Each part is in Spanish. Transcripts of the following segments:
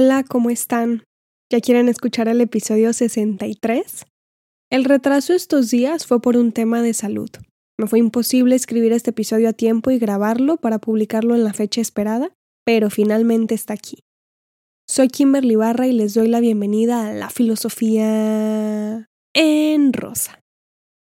Hola, ¿cómo están? ¿Ya quieren escuchar el episodio 63? El retraso estos días fue por un tema de salud. Me fue imposible escribir este episodio a tiempo y grabarlo para publicarlo en la fecha esperada, pero finalmente está aquí. Soy Kimberly Barra y les doy la bienvenida a la filosofía en rosa.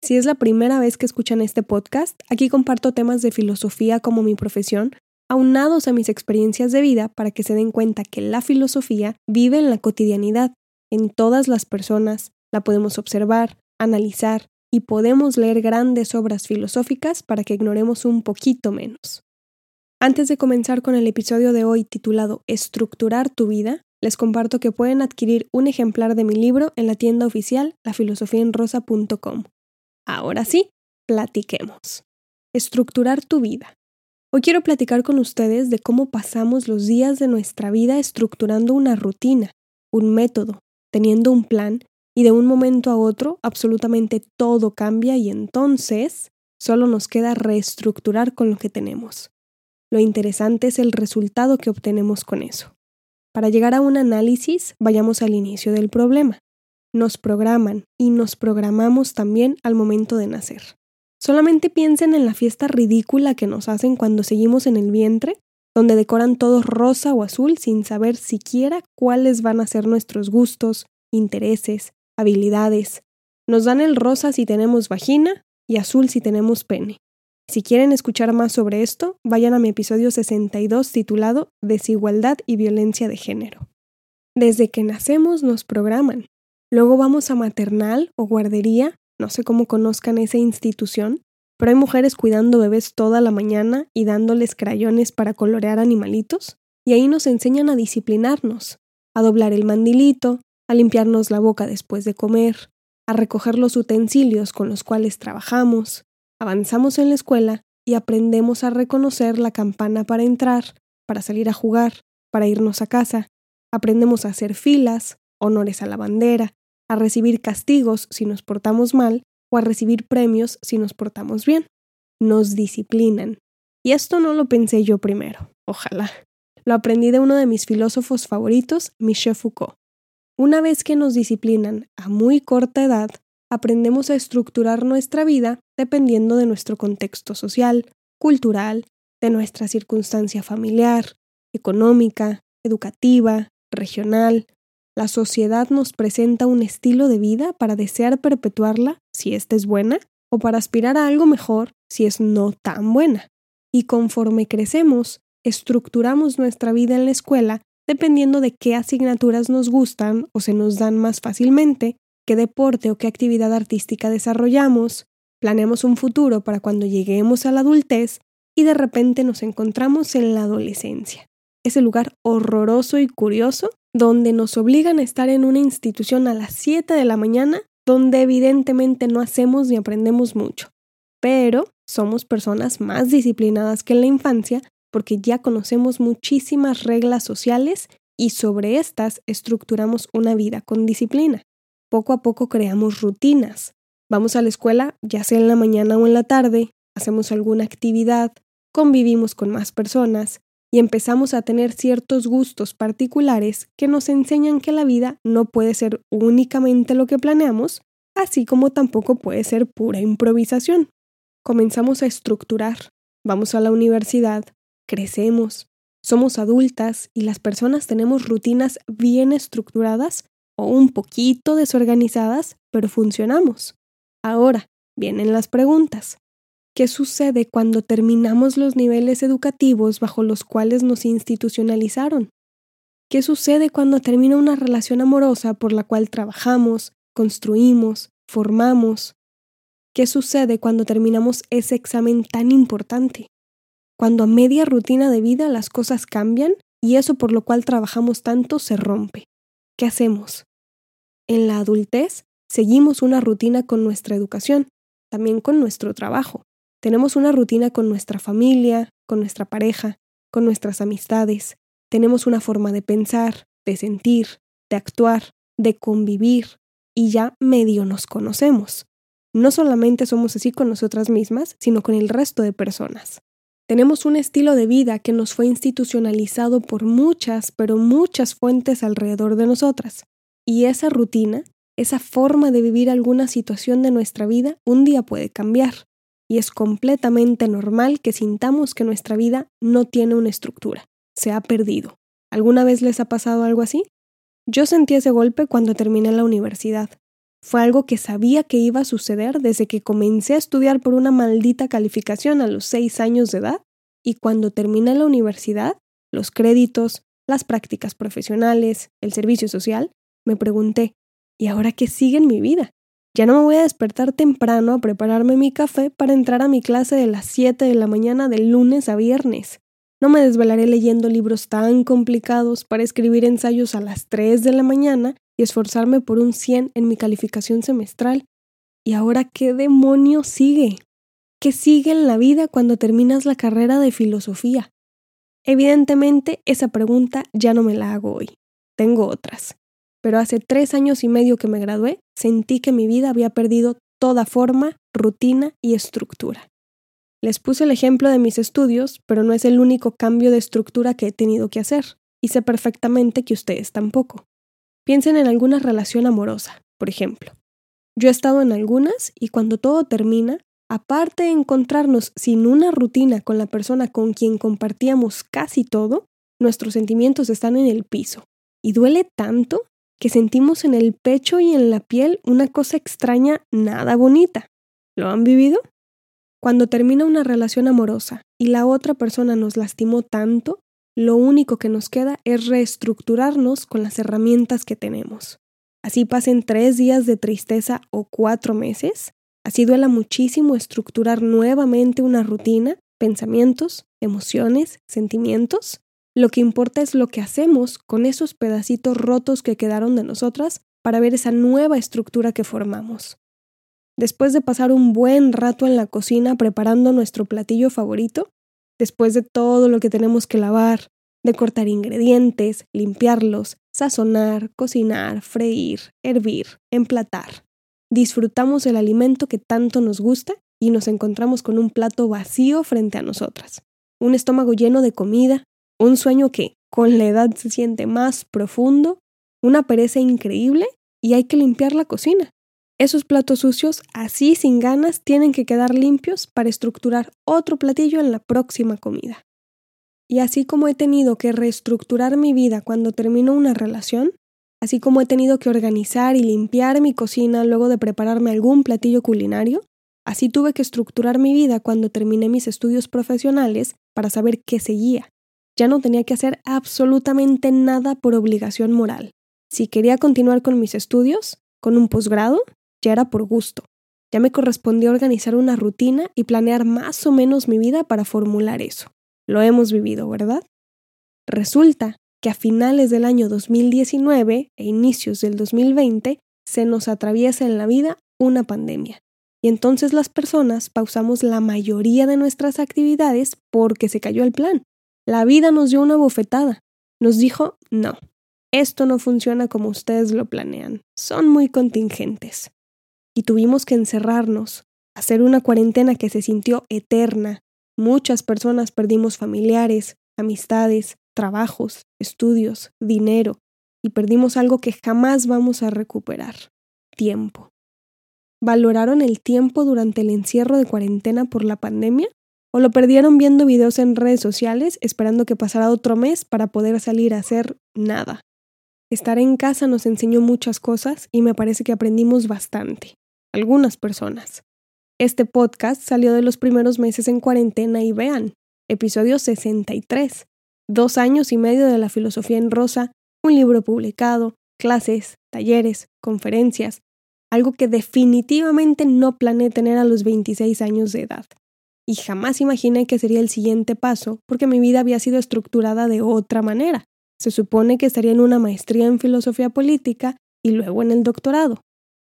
Si es la primera vez que escuchan este podcast, aquí comparto temas de filosofía como mi profesión, aunados a mis experiencias de vida para que se den cuenta que la filosofía vive en la cotidianidad, en todas las personas, la podemos observar, analizar y podemos leer grandes obras filosóficas para que ignoremos un poquito menos. Antes de comenzar con el episodio de hoy titulado Estructurar tu vida, les comparto que pueden adquirir un ejemplar de mi libro en la tienda oficial lafilosofiaenrosa.com. Ahora sí, platiquemos. Estructurar tu vida. Hoy quiero platicar con ustedes de cómo pasamos los días de nuestra vida estructurando una rutina, un método, teniendo un plan y de un momento a otro absolutamente todo cambia y entonces solo nos queda reestructurar con lo que tenemos. Lo interesante es el resultado que obtenemos con eso. Para llegar a un análisis, vayamos al inicio del problema. Nos programan y nos programamos también al momento de nacer. Solamente piensen en la fiesta ridícula que nos hacen cuando seguimos en el vientre, donde decoran todo rosa o azul sin saber siquiera cuáles van a ser nuestros gustos, intereses, habilidades. Nos dan el rosa si tenemos vagina y azul si tenemos pene. Si quieren escuchar más sobre esto, vayan a mi episodio 62 titulado Desigualdad y Violencia de Género. Desde que nacemos nos programan. Luego vamos a maternal o guardería no sé cómo conozcan esa institución, pero hay mujeres cuidando bebés toda la mañana y dándoles crayones para colorear animalitos, y ahí nos enseñan a disciplinarnos, a doblar el mandilito, a limpiarnos la boca después de comer, a recoger los utensilios con los cuales trabajamos, avanzamos en la escuela y aprendemos a reconocer la campana para entrar, para salir a jugar, para irnos a casa, aprendemos a hacer filas, honores a la bandera, a recibir castigos si nos portamos mal o a recibir premios si nos portamos bien. Nos disciplinan. Y esto no lo pensé yo primero, ojalá. Lo aprendí de uno de mis filósofos favoritos, Michel Foucault. Una vez que nos disciplinan a muy corta edad, aprendemos a estructurar nuestra vida dependiendo de nuestro contexto social, cultural, de nuestra circunstancia familiar, económica, educativa, regional, la sociedad nos presenta un estilo de vida para desear perpetuarla si ésta es buena, o para aspirar a algo mejor si es no tan buena. Y conforme crecemos, estructuramos nuestra vida en la escuela dependiendo de qué asignaturas nos gustan o se nos dan más fácilmente, qué deporte o qué actividad artística desarrollamos, planeamos un futuro para cuando lleguemos a la adultez y de repente nos encontramos en la adolescencia. Ese lugar horroroso y curioso donde nos obligan a estar en una institución a las 7 de la mañana, donde evidentemente no hacemos ni aprendemos mucho. Pero somos personas más disciplinadas que en la infancia porque ya conocemos muchísimas reglas sociales y sobre estas estructuramos una vida con disciplina. Poco a poco creamos rutinas. Vamos a la escuela, ya sea en la mañana o en la tarde, hacemos alguna actividad, convivimos con más personas, y empezamos a tener ciertos gustos particulares que nos enseñan que la vida no puede ser únicamente lo que planeamos, así como tampoco puede ser pura improvisación. Comenzamos a estructurar, vamos a la universidad, crecemos, somos adultas y las personas tenemos rutinas bien estructuradas o un poquito desorganizadas, pero funcionamos. Ahora, vienen las preguntas. ¿Qué sucede cuando terminamos los niveles educativos bajo los cuales nos institucionalizaron? ¿Qué sucede cuando termina una relación amorosa por la cual trabajamos, construimos, formamos? ¿Qué sucede cuando terminamos ese examen tan importante? Cuando a media rutina de vida las cosas cambian y eso por lo cual trabajamos tanto se rompe. ¿Qué hacemos? En la adultez seguimos una rutina con nuestra educación, también con nuestro trabajo. Tenemos una rutina con nuestra familia, con nuestra pareja, con nuestras amistades. Tenemos una forma de pensar, de sentir, de actuar, de convivir, y ya medio nos conocemos. No solamente somos así con nosotras mismas, sino con el resto de personas. Tenemos un estilo de vida que nos fue institucionalizado por muchas, pero muchas fuentes alrededor de nosotras. Y esa rutina, esa forma de vivir alguna situación de nuestra vida, un día puede cambiar. Y es completamente normal que sintamos que nuestra vida no tiene una estructura, se ha perdido. ¿Alguna vez les ha pasado algo así? Yo sentí ese golpe cuando terminé la universidad. Fue algo que sabía que iba a suceder desde que comencé a estudiar por una maldita calificación a los seis años de edad y cuando terminé la universidad, los créditos, las prácticas profesionales, el servicio social, me pregunté, ¿y ahora qué sigue en mi vida? Ya no me voy a despertar temprano a prepararme mi café para entrar a mi clase de las 7 de la mañana de lunes a viernes. No me desvelaré leyendo libros tan complicados para escribir ensayos a las 3 de la mañana y esforzarme por un 100 en mi calificación semestral. ¿Y ahora qué demonio sigue? ¿Qué sigue en la vida cuando terminas la carrera de filosofía? Evidentemente, esa pregunta ya no me la hago hoy. Tengo otras. Pero hace tres años y medio que me gradué, sentí que mi vida había perdido toda forma, rutina y estructura. Les puse el ejemplo de mis estudios, pero no es el único cambio de estructura que he tenido que hacer, y sé perfectamente que ustedes tampoco. Piensen en alguna relación amorosa, por ejemplo. Yo he estado en algunas y cuando todo termina, aparte de encontrarnos sin una rutina con la persona con quien compartíamos casi todo, nuestros sentimientos están en el piso. Y duele tanto que sentimos en el pecho y en la piel una cosa extraña nada bonita. ¿Lo han vivido? Cuando termina una relación amorosa y la otra persona nos lastimó tanto, lo único que nos queda es reestructurarnos con las herramientas que tenemos. Así pasen tres días de tristeza o cuatro meses, así duela muchísimo estructurar nuevamente una rutina, pensamientos, emociones, sentimientos. Lo que importa es lo que hacemos con esos pedacitos rotos que quedaron de nosotras para ver esa nueva estructura que formamos. Después de pasar un buen rato en la cocina preparando nuestro platillo favorito, después de todo lo que tenemos que lavar, de cortar ingredientes, limpiarlos, sazonar, cocinar, freír, hervir, emplatar. Disfrutamos el alimento que tanto nos gusta y nos encontramos con un plato vacío frente a nosotras, un estómago lleno de comida, un sueño que, con la edad, se siente más profundo, una pereza increíble y hay que limpiar la cocina. Esos platos sucios, así sin ganas, tienen que quedar limpios para estructurar otro platillo en la próxima comida. Y así como he tenido que reestructurar mi vida cuando termino una relación, así como he tenido que organizar y limpiar mi cocina luego de prepararme algún platillo culinario, así tuve que estructurar mi vida cuando terminé mis estudios profesionales para saber qué seguía. Ya no tenía que hacer absolutamente nada por obligación moral. Si quería continuar con mis estudios, con un posgrado, ya era por gusto. Ya me correspondía organizar una rutina y planear más o menos mi vida para formular eso. Lo hemos vivido, ¿verdad? Resulta que a finales del año 2019 e inicios del 2020 se nos atraviesa en la vida una pandemia. Y entonces las personas pausamos la mayoría de nuestras actividades porque se cayó el plan. La vida nos dio una bofetada. Nos dijo, no, esto no funciona como ustedes lo planean. Son muy contingentes y tuvimos que encerrarnos, hacer una cuarentena que se sintió eterna. Muchas personas perdimos familiares, amistades, trabajos, estudios, dinero, y perdimos algo que jamás vamos a recuperar, tiempo. ¿Valoraron el tiempo durante el encierro de cuarentena por la pandemia? ¿O lo perdieron viendo videos en redes sociales esperando que pasara otro mes para poder salir a hacer nada? Estar en casa nos enseñó muchas cosas y me parece que aprendimos bastante algunas personas. Este podcast salió de los primeros meses en cuarentena y vean, episodio 63, dos años y medio de la filosofía en rosa, un libro publicado, clases, talleres, conferencias, algo que definitivamente no planeé tener a los 26 años de edad. Y jamás imaginé que sería el siguiente paso, porque mi vida había sido estructurada de otra manera. Se supone que estaría en una maestría en filosofía política y luego en el doctorado.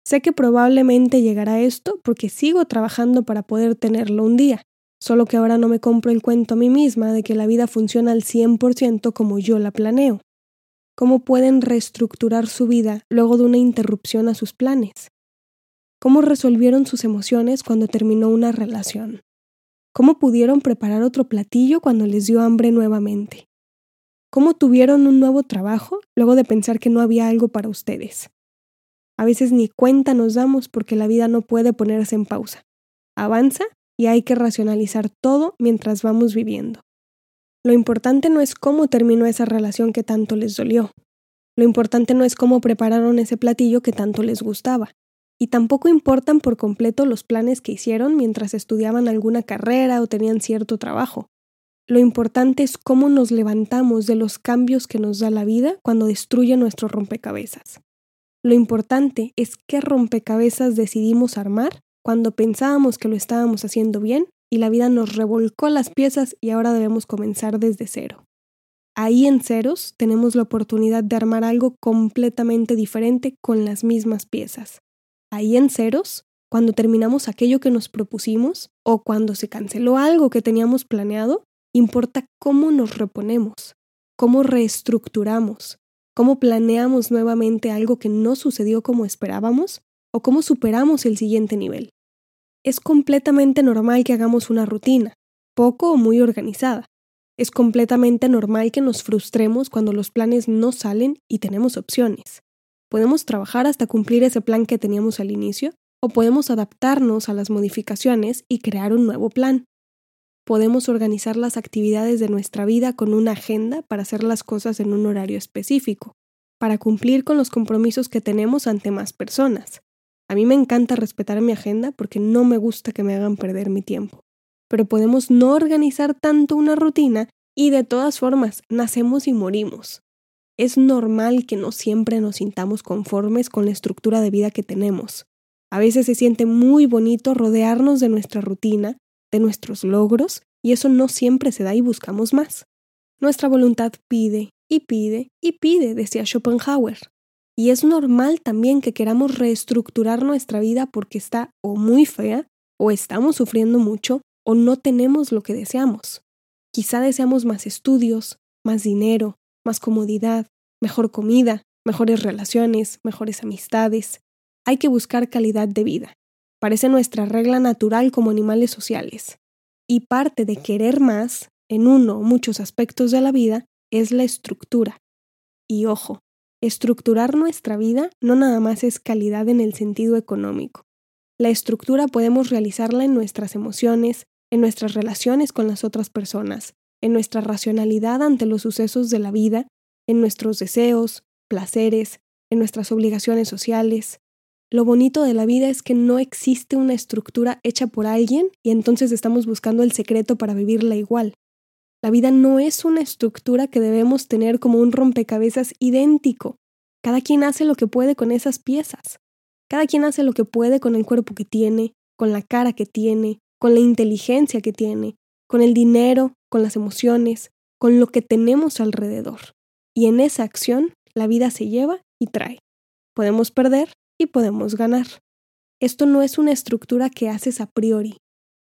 Sé que probablemente llegará esto porque sigo trabajando para poder tenerlo un día, solo que ahora no me compro el cuento a mí misma de que la vida funciona al 100% como yo la planeo. ¿Cómo pueden reestructurar su vida luego de una interrupción a sus planes? ¿Cómo resolvieron sus emociones cuando terminó una relación? ¿Cómo pudieron preparar otro platillo cuando les dio hambre nuevamente? ¿Cómo tuvieron un nuevo trabajo luego de pensar que no había algo para ustedes? A veces ni cuenta nos damos porque la vida no puede ponerse en pausa. Avanza y hay que racionalizar todo mientras vamos viviendo. Lo importante no es cómo terminó esa relación que tanto les dolió. Lo importante no es cómo prepararon ese platillo que tanto les gustaba. Y tampoco importan por completo los planes que hicieron mientras estudiaban alguna carrera o tenían cierto trabajo. Lo importante es cómo nos levantamos de los cambios que nos da la vida cuando destruye nuestro rompecabezas. Lo importante es qué rompecabezas decidimos armar cuando pensábamos que lo estábamos haciendo bien y la vida nos revolcó las piezas y ahora debemos comenzar desde cero. Ahí en ceros tenemos la oportunidad de armar algo completamente diferente con las mismas piezas. Ahí en ceros, cuando terminamos aquello que nos propusimos o cuando se canceló algo que teníamos planeado, importa cómo nos reponemos, cómo reestructuramos, cómo planeamos nuevamente algo que no sucedió como esperábamos o cómo superamos el siguiente nivel. Es completamente normal que hagamos una rutina, poco o muy organizada. Es completamente normal que nos frustremos cuando los planes no salen y tenemos opciones. Podemos trabajar hasta cumplir ese plan que teníamos al inicio, o podemos adaptarnos a las modificaciones y crear un nuevo plan. Podemos organizar las actividades de nuestra vida con una agenda para hacer las cosas en un horario específico, para cumplir con los compromisos que tenemos ante más personas. A mí me encanta respetar mi agenda porque no me gusta que me hagan perder mi tiempo. Pero podemos no organizar tanto una rutina y de todas formas nacemos y morimos. Es normal que no siempre nos sintamos conformes con la estructura de vida que tenemos. A veces se siente muy bonito rodearnos de nuestra rutina, de nuestros logros, y eso no siempre se da y buscamos más. Nuestra voluntad pide y pide y pide, decía Schopenhauer. Y es normal también que queramos reestructurar nuestra vida porque está o muy fea, o estamos sufriendo mucho, o no tenemos lo que deseamos. Quizá deseamos más estudios, más dinero, más comodidad, mejor comida, mejores relaciones, mejores amistades. Hay que buscar calidad de vida. Parece nuestra regla natural como animales sociales. Y parte de querer más, en uno o muchos aspectos de la vida, es la estructura. Y ojo, Estructurar nuestra vida no nada más es calidad en el sentido económico. La estructura podemos realizarla en nuestras emociones, en nuestras relaciones con las otras personas, en nuestra racionalidad ante los sucesos de la vida, en nuestros deseos, placeres, en nuestras obligaciones sociales. Lo bonito de la vida es que no existe una estructura hecha por alguien y entonces estamos buscando el secreto para vivirla igual. La vida no es una estructura que debemos tener como un rompecabezas idéntico. Cada quien hace lo que puede con esas piezas. Cada quien hace lo que puede con el cuerpo que tiene, con la cara que tiene, con la inteligencia que tiene, con el dinero, con las emociones, con lo que tenemos alrededor. Y en esa acción la vida se lleva y trae. Podemos perder y podemos ganar. Esto no es una estructura que haces a priori.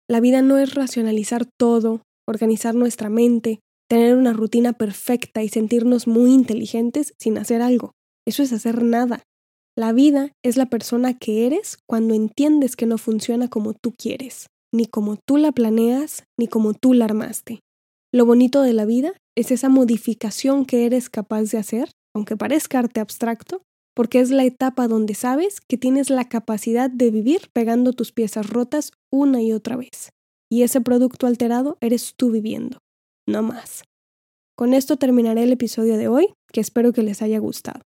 La vida no es racionalizar todo, organizar nuestra mente, tener una rutina perfecta y sentirnos muy inteligentes sin hacer algo. Eso es hacer nada. La vida es la persona que eres cuando entiendes que no funciona como tú quieres, ni como tú la planeas, ni como tú la armaste. Lo bonito de la vida es esa modificación que eres capaz de hacer, aunque parezca arte abstracto, porque es la etapa donde sabes que tienes la capacidad de vivir pegando tus piezas rotas una y otra vez y ese producto alterado eres tú viviendo, no más. Con esto terminaré el episodio de hoy, que espero que les haya gustado.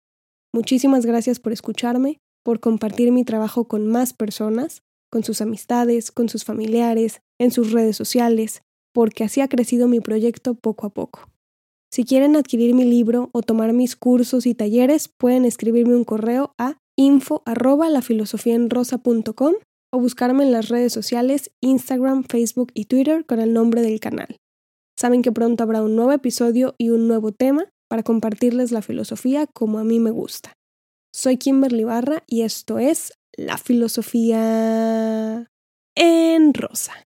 Muchísimas gracias por escucharme, por compartir mi trabajo con más personas, con sus amistades, con sus familiares, en sus redes sociales, porque así ha crecido mi proyecto poco a poco. Si quieren adquirir mi libro o tomar mis cursos y talleres, pueden escribirme un correo a info o buscarme en las redes sociales Instagram, Facebook y Twitter con el nombre del canal. Saben que pronto habrá un nuevo episodio y un nuevo tema para compartirles la filosofía como a mí me gusta. Soy Kimberly Barra y esto es La Filosofía en Rosa.